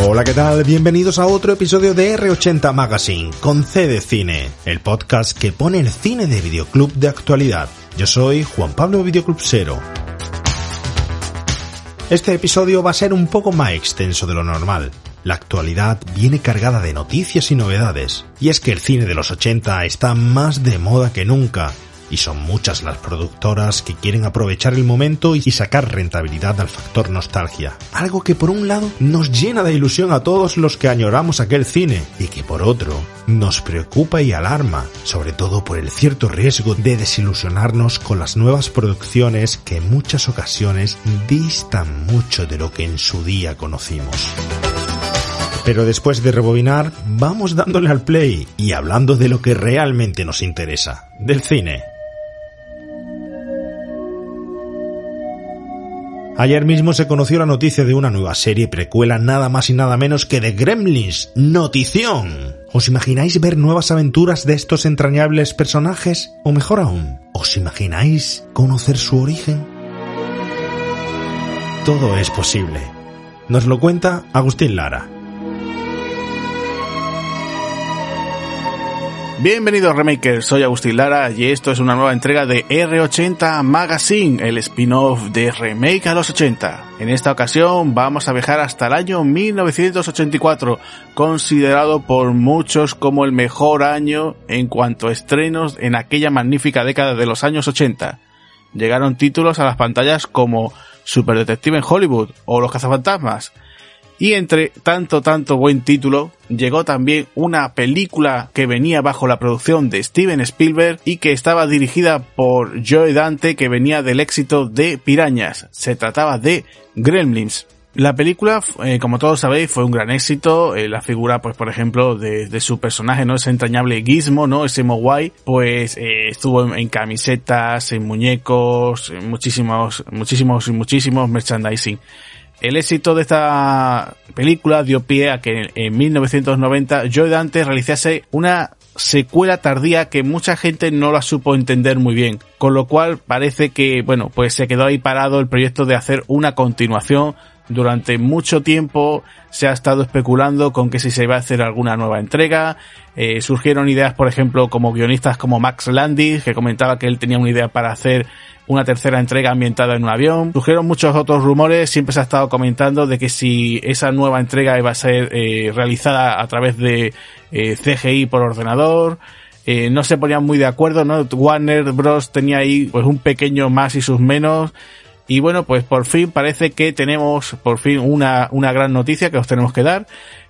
Hola, ¿qué tal? Bienvenidos a otro episodio de R80 Magazine con C Cine, el podcast que pone el cine de videoclub de actualidad. Yo soy Juan Pablo Videoclub Cero. Este episodio va a ser un poco más extenso de lo normal. La actualidad viene cargada de noticias y novedades, y es que el cine de los 80 está más de moda que nunca, y son muchas las productoras que quieren aprovechar el momento y sacar rentabilidad al factor nostalgia. Algo que por un lado nos llena de ilusión a todos los que añoramos aquel cine y que por otro nos preocupa y alarma, sobre todo por el cierto riesgo de desilusionarnos con las nuevas producciones que en muchas ocasiones distan mucho de lo que en su día conocimos. Pero después de rebobinar, vamos dándole al play y hablando de lo que realmente nos interesa, del cine. Ayer mismo se conoció la noticia de una nueva serie precuela nada más y nada menos que de Gremlins. ¡Notición! ¿Os imagináis ver nuevas aventuras de estos entrañables personajes? O mejor aún, ¿os imagináis conocer su origen? Todo es posible. Nos lo cuenta Agustín Lara. Bienvenidos Remakers, soy Agustín Lara y esto es una nueva entrega de R80 Magazine, el spin-off de Remake a los 80. En esta ocasión vamos a viajar hasta el año 1984, considerado por muchos como el mejor año en cuanto a estrenos en aquella magnífica década de los años 80. Llegaron títulos a las pantallas como Super Detective en Hollywood o Los Cazafantasmas, y entre tanto, tanto buen título, llegó también una película que venía bajo la producción de Steven Spielberg y que estaba dirigida por Joe Dante que venía del éxito de Pirañas. Se trataba de Gremlins. La película, eh, como todos sabéis, fue un gran éxito. Eh, la figura, pues, por ejemplo, de, su personaje, ¿no? Ese entrañable Gizmo, ¿no? Ese Mogwai, pues, eh, estuvo en, camisetas, en muñecos, muchísimos, muchísimos y muchísimos merchandising. El éxito de esta película dio pie a que en 1990 Joe Dante realizase una secuela tardía que mucha gente no la supo entender muy bien, con lo cual parece que, bueno, pues se quedó ahí parado el proyecto de hacer una continuación. Durante mucho tiempo se ha estado especulando con que si se iba a hacer alguna nueva entrega. Eh, surgieron ideas, por ejemplo, como guionistas como Max Landis, que comentaba que él tenía una idea para hacer una tercera entrega ambientada en un avión. Surgieron muchos otros rumores, siempre se ha estado comentando de que si esa nueva entrega iba a ser eh, realizada a través de eh, CGI por ordenador. No se ponían muy de acuerdo, ¿no? Warner Bros. tenía ahí pues un pequeño más y sus menos. Y bueno, pues por fin parece que tenemos por fin una, una gran noticia que os tenemos que dar,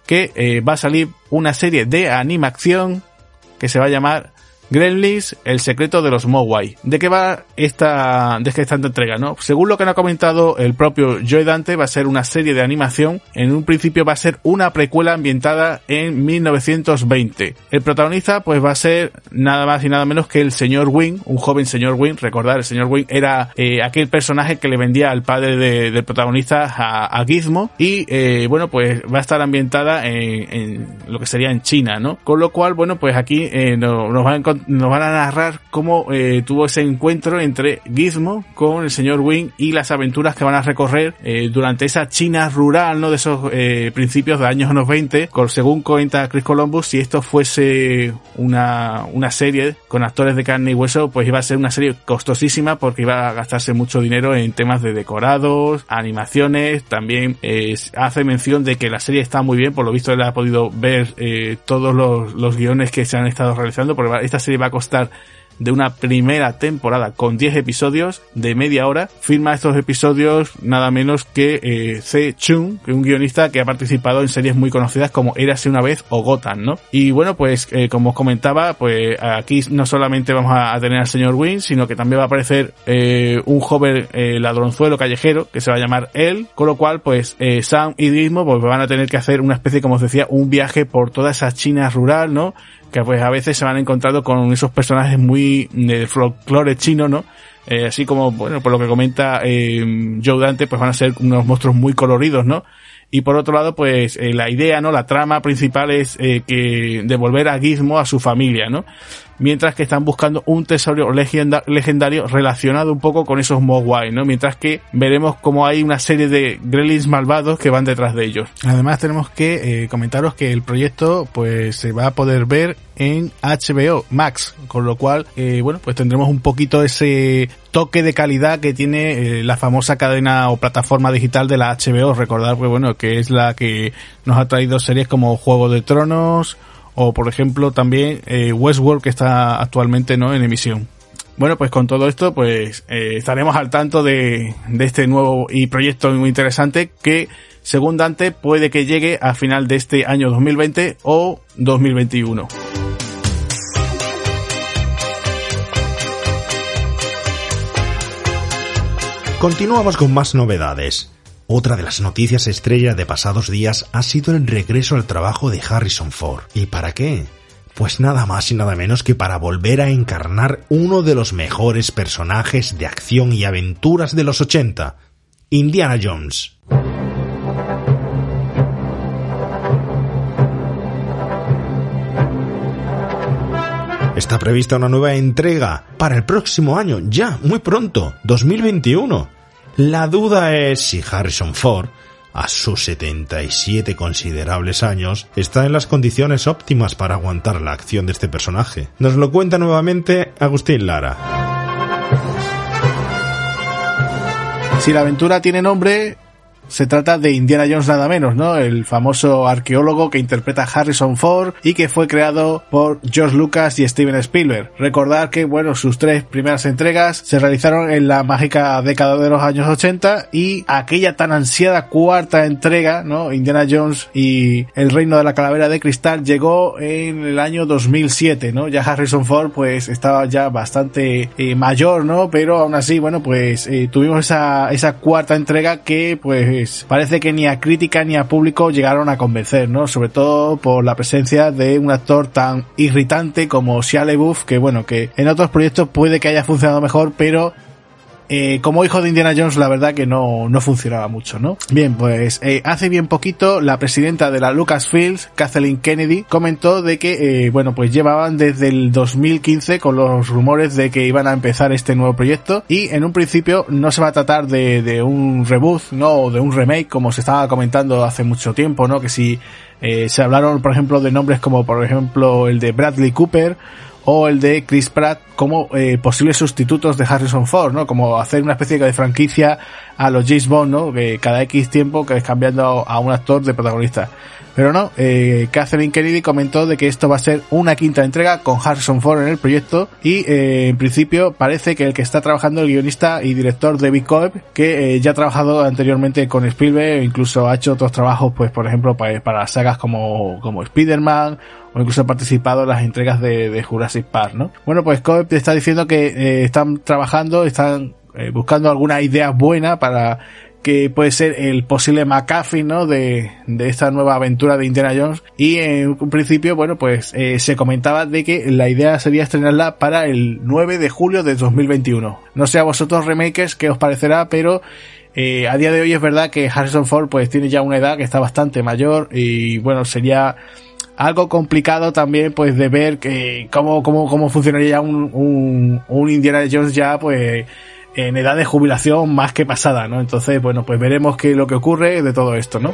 que va a salir una serie de animación que se va a llamar Gremlins, el secreto de los Mogwai. ¿De qué va esta, de esta entrega, no? Según lo que nos ha comentado el propio Joy Dante, va a ser una serie de animación. En un principio va a ser una precuela ambientada en 1920. El protagonista, pues va a ser nada más y nada menos que el señor Wing, un joven señor Wing. Recordar, el señor Wing era eh, aquel personaje que le vendía al padre del protagonista a, Gizmo. Y eh, bueno, pues va a estar ambientada en, lo que sería en China, ¿no? Con lo cual, bueno, pues aquí eh, nos va a encontrar nos van a narrar cómo eh, tuvo ese encuentro entre Gizmo con el señor Wing y las aventuras que van a recorrer eh, durante esa China rural, ¿no? De esos eh, principios de años 90, con, según cuenta Chris Columbus, si esto fuese una, una serie con actores de carne y hueso, pues iba a ser una serie costosísima porque iba a gastarse mucho dinero en temas de decorados, animaciones, también hace mención de que la serie está muy bien, por lo visto él ha podido ver todos los, los guiones que se han estado realizando, porque esta serie va a costar de una primera temporada con 10 episodios de media hora. Firma estos episodios nada menos que eh, C. Chung, un guionista que ha participado en series muy conocidas como Érase una vez o Gotham, ¿no? Y bueno, pues eh, como os comentaba, pues aquí no solamente vamos a, tener al señor Wynn, sino que también va a aparecer eh, un joven eh, ladronzuelo callejero que se va a llamar él, con lo cual pues eh, Sam y Dismo pues van a tener que hacer una especie, como os decía, un viaje por toda esa China rural, ¿no? Que pues a veces se van encontrando con esos personajes muy de folclore chino, ¿no? Eh, así como, bueno, por lo que comenta eh, Joe Dante, pues van a ser unos monstruos muy coloridos, ¿no? Y por otro lado, pues eh, la idea, ¿no? La trama principal es eh, que devolver a Gizmo a su familia, ¿no? Mientras que están buscando un tesoro legendario relacionado un poco con esos Mogwai, ¿no? Mientras que veremos como hay una serie de Gremlins malvados que van detrás de ellos. Además tenemos que eh, comentaros que el proyecto pues se va a poder ver en HBO Max, con lo cual, eh, bueno, pues tendremos un poquito ese toque de calidad que tiene eh, la famosa cadena o plataforma digital de la HBO. Recordar, pues bueno, que es la que nos ha traído series como Juego de Tronos o, por ejemplo, también eh, Westworld que está actualmente no en emisión. Bueno, pues con todo esto, pues eh, estaremos al tanto de, de este nuevo y proyecto muy interesante que según Dante puede que llegue a final de este año 2020 o 2021. Continuamos con más novedades. Otra de las noticias estrella de pasados días ha sido el regreso al trabajo de Harrison Ford. ¿Y para qué? Pues nada más y nada menos que para volver a encarnar uno de los mejores personajes de acción y aventuras de los 80, Indiana Jones. Está prevista una nueva entrega para el próximo año, ya, muy pronto, 2021. La duda es si Harrison Ford, a sus 77 considerables años, está en las condiciones óptimas para aguantar la acción de este personaje. Nos lo cuenta nuevamente Agustín Lara. Si la aventura tiene nombre, se trata de Indiana Jones nada menos, ¿no? El famoso arqueólogo que interpreta a Harrison Ford y que fue creado por George Lucas y Steven Spielberg. Recordar que, bueno, sus tres primeras entregas se realizaron en la mágica década de los años 80 y aquella tan ansiada cuarta entrega, ¿no? Indiana Jones y el reino de la calavera de cristal llegó en el año 2007, ¿no? Ya Harrison Ford pues estaba ya bastante eh, mayor, ¿no? Pero aún así, bueno, pues eh, tuvimos esa, esa cuarta entrega que pues pues, parece que ni a crítica ni a público llegaron a convencer, ¿no? Sobre todo por la presencia de un actor tan irritante como Shia LaBeouf, que bueno, que en otros proyectos puede que haya funcionado mejor, pero eh, como hijo de Indiana Jones, la verdad que no, no funcionaba mucho, ¿no? Bien, pues eh, hace bien poquito la presidenta de la Lucasfilms, Kathleen Kennedy, comentó de que, eh, bueno, pues llevaban desde el 2015 con los rumores de que iban a empezar este nuevo proyecto y en un principio no se va a tratar de, de un reboot, ¿no? O de un remake como se estaba comentando hace mucho tiempo, ¿no? Que si eh, se hablaron, por ejemplo, de nombres como, por ejemplo, el de Bradley Cooper o el de Chris Pratt como eh, posibles sustitutos de Harrison Ford, ¿no? Como hacer una especie de franquicia a los James Bond, ¿no? Que cada X tiempo que es cambiando a un actor de protagonista. Pero no, eh, Catherine Kennedy comentó de que esto va a ser una quinta entrega con Harrison Ford en el proyecto y eh, en principio parece que el que está trabajando el guionista y director David Coeb, que eh, ya ha trabajado anteriormente con Spielberg, incluso ha hecho otros trabajos, pues por ejemplo para, para sagas como, como Spider-Man o incluso ha participado en las entregas de, de Jurassic Park, ¿no? Bueno, pues Coeb está diciendo que eh, están trabajando, están eh, buscando alguna idea buena para que puede ser el posible McAfee, ¿no? De, de esta nueva aventura de Indiana Jones. Y en un principio, bueno, pues eh, se comentaba de que la idea sería estrenarla para el 9 de julio de 2021. No sé a vosotros remakers qué os parecerá, pero eh, a día de hoy es verdad que Harrison Ford pues tiene ya una edad que está bastante mayor y bueno, sería algo complicado también pues de ver que cómo, cómo, cómo funcionaría un, un, un Indiana Jones ya pues en edad de jubilación más que pasada, ¿no? Entonces, bueno, pues veremos qué lo que ocurre de todo esto, ¿no?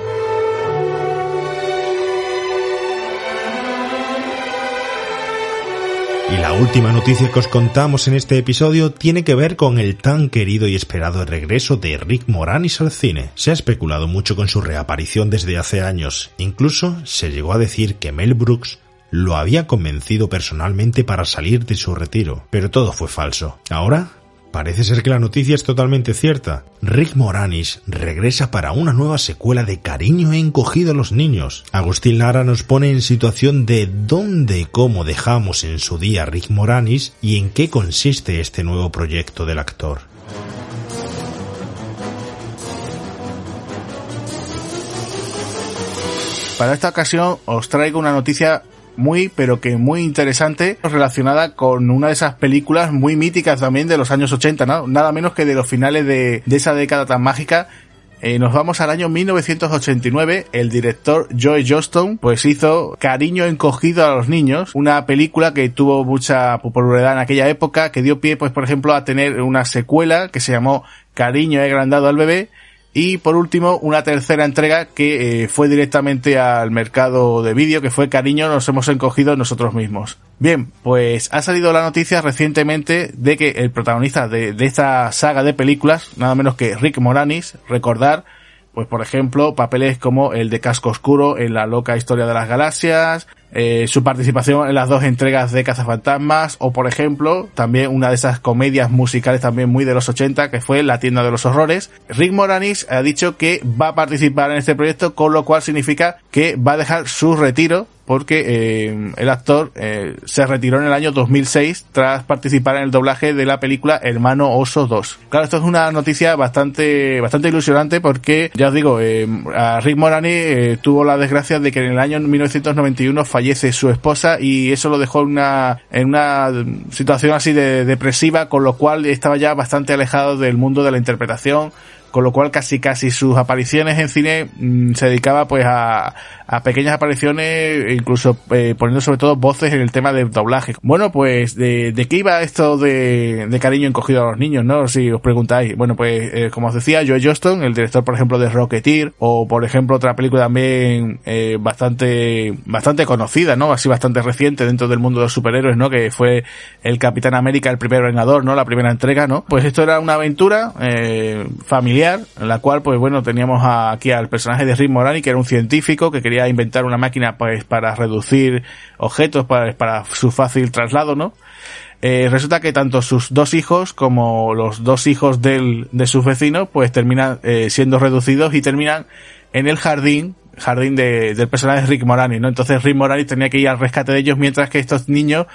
Y la última noticia que os contamos en este episodio tiene que ver con el tan querido y esperado regreso de Rick Moranis al cine. Se ha especulado mucho con su reaparición desde hace años, incluso se llegó a decir que Mel Brooks lo había convencido personalmente para salir de su retiro, pero todo fue falso. Ahora Parece ser que la noticia es totalmente cierta. Rick Moranis regresa para una nueva secuela de Cariño encogido a los niños. Agustín Lara nos pone en situación de dónde y cómo dejamos en su día Rick Moranis y en qué consiste este nuevo proyecto del actor. Para esta ocasión os traigo una noticia muy, pero que muy interesante, relacionada con una de esas películas muy míticas también de los años 80, ¿no? Nada menos que de los finales de, esa década tan mágica eh, nos vamos al año 1989. El director Joe Johnston pues hizo Cariño encogido a los niños, una película que tuvo mucha popularidad en aquella época, que dio pie pues por ejemplo a tener una secuela que se llamó Cariño agrandado al bebé y por último, una tercera entrega que eh, fue directamente al mercado de vídeo, que fue Cariño, nos hemos encogido nosotros mismos. Bien, pues ha salido la noticia recientemente de que el protagonista de, de esta saga de películas, nada menos que Rick Moranis, recordar, pues por ejemplo, papeles como el de Casco Oscuro en la loca historia de las galaxias, eh, su participación en las dos entregas de Cazafantasmas o por ejemplo también una de esas comedias musicales también muy de los 80 que fue La tienda de los horrores. Rick Moranis ha dicho que va a participar en este proyecto con lo cual significa que va a dejar su retiro porque eh, el actor eh, se retiró en el año 2006 tras participar en el doblaje de la película Hermano Oso 2. Claro, esto es una noticia bastante bastante ilusionante porque ya os digo, eh, a Rick Moranis tuvo la desgracia de que en el año 1991 falleció fallece su esposa y eso lo dejó en una, en una situación así de depresiva, con lo cual estaba ya bastante alejado del mundo de la interpretación, con lo cual casi casi sus apariciones en cine mm, se dedicaba pues a, a pequeñas apariciones, incluso eh, poniendo sobre todo voces en el tema de doblaje. Bueno, pues de, de qué iba esto de, de, cariño encogido a los niños, ¿no? Si os preguntáis. Bueno, pues eh, como os decía, Joe Johnston, el director por ejemplo de Rocketeer, o por ejemplo otra película también eh, bastante bastante conocida, ¿no? Así bastante reciente dentro del mundo de los superhéroes, ¿no? Que fue el Capitán América, el primer vengador, ¿no? La primera entrega, ¿no? Pues esto era una aventura eh, familiar en la cual, pues bueno, teníamos aquí al personaje de Rick Morani, que era un científico que quería inventar una máquina pues para reducir objetos para, para su fácil traslado, ¿no? Eh, resulta que tanto sus dos hijos como los dos hijos del, de sus vecinos pues terminan eh, siendo reducidos y terminan en el jardín jardín de, del personaje Rick Moranis, ¿no? Entonces Rick Moranis tenía que ir al rescate de ellos mientras que estos niños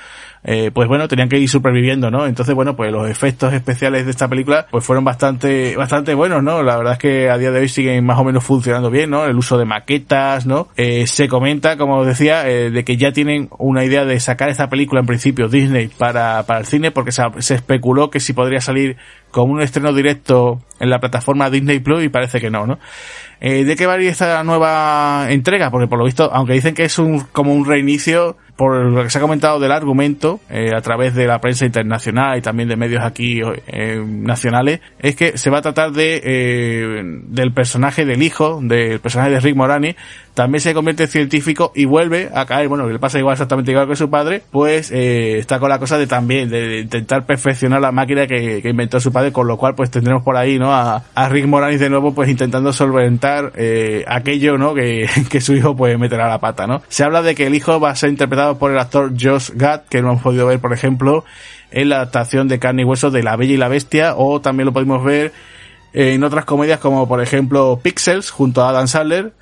eh, pues bueno, tenían que ir superviviendo, ¿no? Entonces, bueno, pues los efectos especiales de esta película, pues fueron bastante, bastante buenos, ¿no? La verdad es que a día de hoy siguen más o menos funcionando bien, ¿no? El uso de maquetas, ¿no? Eh, se comenta, como decía, eh, de que ya tienen una idea de sacar esta película en principio Disney para, para el cine, porque se, se especuló que si podría salir como un estreno directo en la plataforma Disney Plus y parece que no, ¿no? Eh, ¿De qué va a ir esta nueva entrega? Porque por lo visto, aunque dicen que es un, como un reinicio, por lo que se ha comentado del argumento, eh, a través de la prensa internacional y también de medios aquí eh, nacionales, es que se va a tratar de, eh, del personaje del hijo, del personaje de Rick Morani, también se convierte en científico y vuelve a caer, bueno, le pasa igual exactamente igual que su padre, pues eh, está con la cosa de también, de, intentar perfeccionar la máquina que, inventó su padre, con lo cual pues tendremos por ahí, ¿no? A, a Rick Moranis de nuevo pues intentando solventar aquello, ¿no? Que, que su hijo pues meterá la pata, ¿no? Se habla de que el hijo va a ser interpretado por el actor Josh Gad, que no hemos podido ver, por ejemplo, en la adaptación de carne y hueso de La Bella y la Bestia, o también lo podemos ver en otras comedias como por ejemplo Pixels junto a Adam Sandler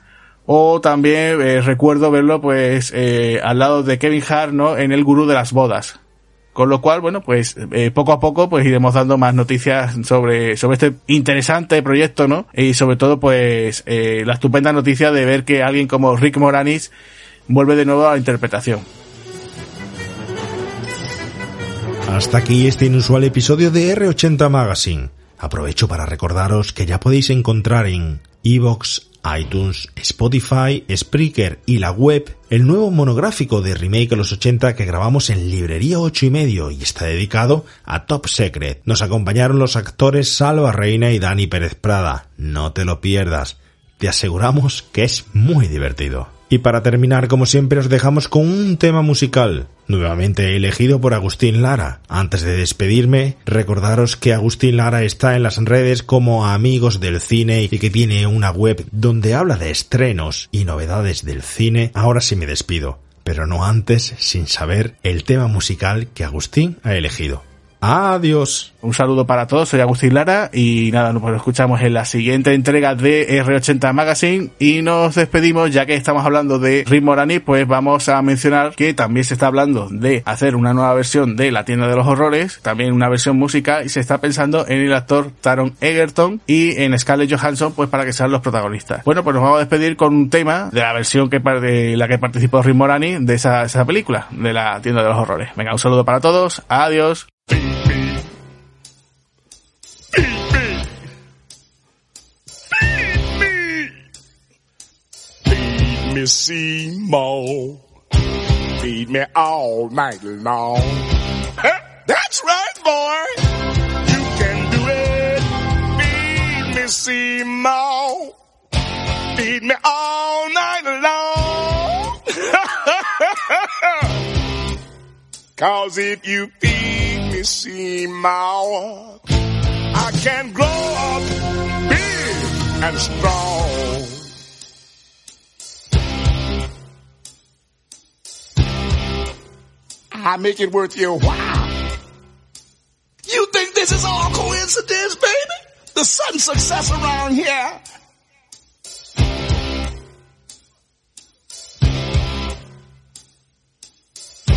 o también eh, recuerdo verlo pues eh, al lado de Kevin Hart, ¿no? En El Gurú de las Bodas. Con lo cual, bueno, pues eh, poco a poco pues iremos dando más noticias sobre, sobre este interesante proyecto, ¿no? Y sobre todo pues la estupenda noticia de ver que alguien como Rick Moranis vuelve de nuevo a la interpretación. Hasta aquí este inusual episodio de R80 Magazine. Aprovecho para recordaros que ya podéis encontrar en Evox, iTunes, Spotify, Spreaker y la web, el nuevo monográfico de Remake a los 80 que grabamos en Librería 8 y medio y está dedicado a Top Secret. Nos acompañaron los actores Salva Reina y Dani Pérez Prada. No te lo pierdas. Te aseguramos que es muy divertido. Y para terminar, como siempre, os dejamos con un tema musical, nuevamente elegido por Agustín Lara. Antes de despedirme, recordaros que Agustín Lara está en las redes como Amigos del Cine y que tiene una web donde habla de estrenos y novedades del cine. Ahora sí me despido pero no antes sin saber el tema musical que Agustín ha elegido. Adiós. Un saludo para todos, soy Agustín Lara y nada, nos escuchamos en la siguiente entrega de R80 Magazine y nos despedimos ya que estamos hablando de Rick Morani, pues vamos a mencionar que también se está hablando de hacer una nueva versión de La tienda de los horrores, también una versión música y se está pensando en el actor Taron Egerton y en Scarlett Johansson pues para que sean los protagonistas. Bueno, pues nos vamos a despedir con un tema de la versión que de la que participó Rick Morani de esa, esa película, de La tienda de los horrores. Venga, un saludo para todos, adiós. Me Seymour. Feed me all night long. That's right, boy. You can do it. Feed me Seymour. Feed me all night long. Cause if you feed me Seymour, I can grow up big and strong. I make it worth your while. You think this is all coincidence, baby? The sudden success around here.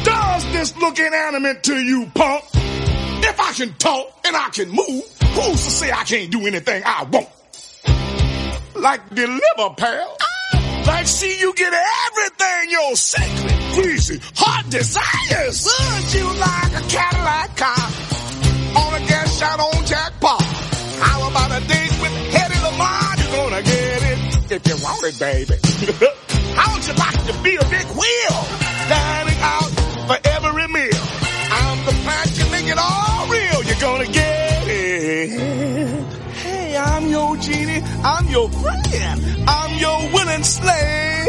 Does this look inanimate to you, punk? I can talk and I can move, who's to say I can't do anything I want? Like deliver, pal. Like see you get everything your sacred, greasy, hot desires. Would you like a Cadillac car? On a gas shot on jackpot. How about a date with Hedy Lamar? You're gonna get it if you want it, baby. How would you like to be a big wheel? Dining out for every I'm your friend. I'm your willing slave.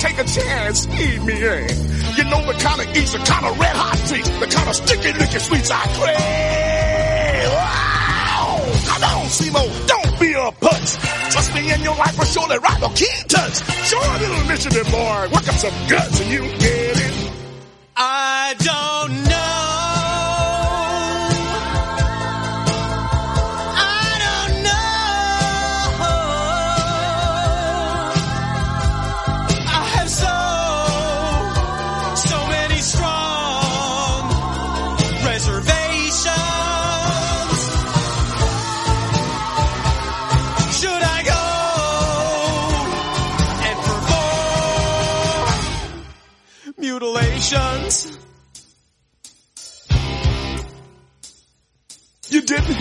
Take a chance, feed me in. You know the kind of eats, the kind of red hot treats, the kind of sticky, licky sweets I crave. Wow! Come on, Simo, don't be a putz. Trust me, in your life will surely rival Keaton's. Show a little initiative, boy. Work up some guts and you get it. I don't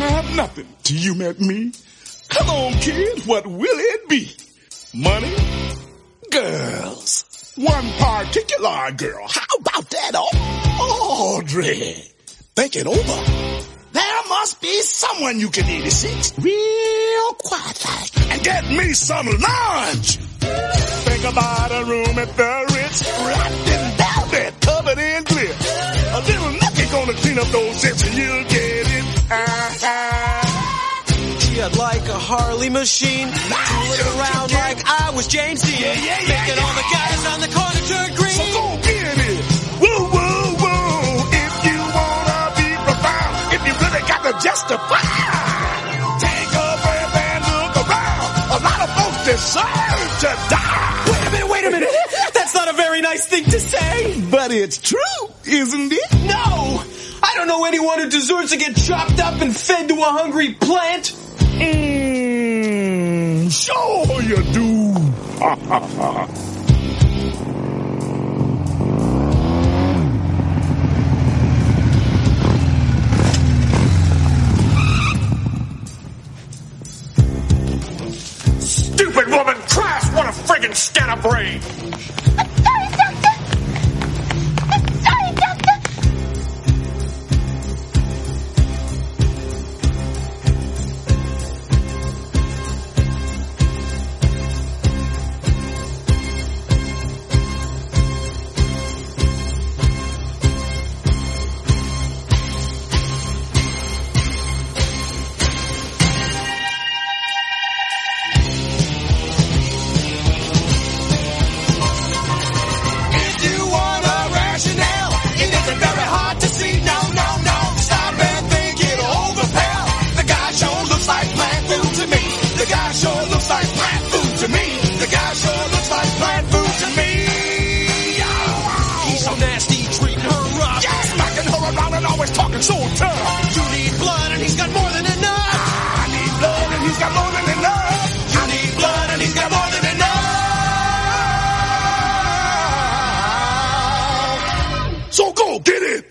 have nothing till you met me. Come on, kid, what will it be? Money? Girls. One particular girl. How about that, Audrey? Think it over. There must be someone you can eat a six real quiet like and get me some lunch. Think about a room at the Ritz, wrapped in velvet, covered in Harley machine, tooling around like I was James Dean, Yeah, yeah, yeah, making all the guys on the corner turn green. So go get it. Woo, woo, woo. If you wanna be profound, if you really got to justify, take a breath and look around. A lot of folks deserve to die. Wait a minute, wait a minute. That's not a very nice thing to say. But it's true, isn't it? No! I don't know anyone who deserves to get chopped up and fed to a hungry plant. Mmm, sure you do. Stupid woman, Christ, what a friggin' scatterbrain! Go, get it.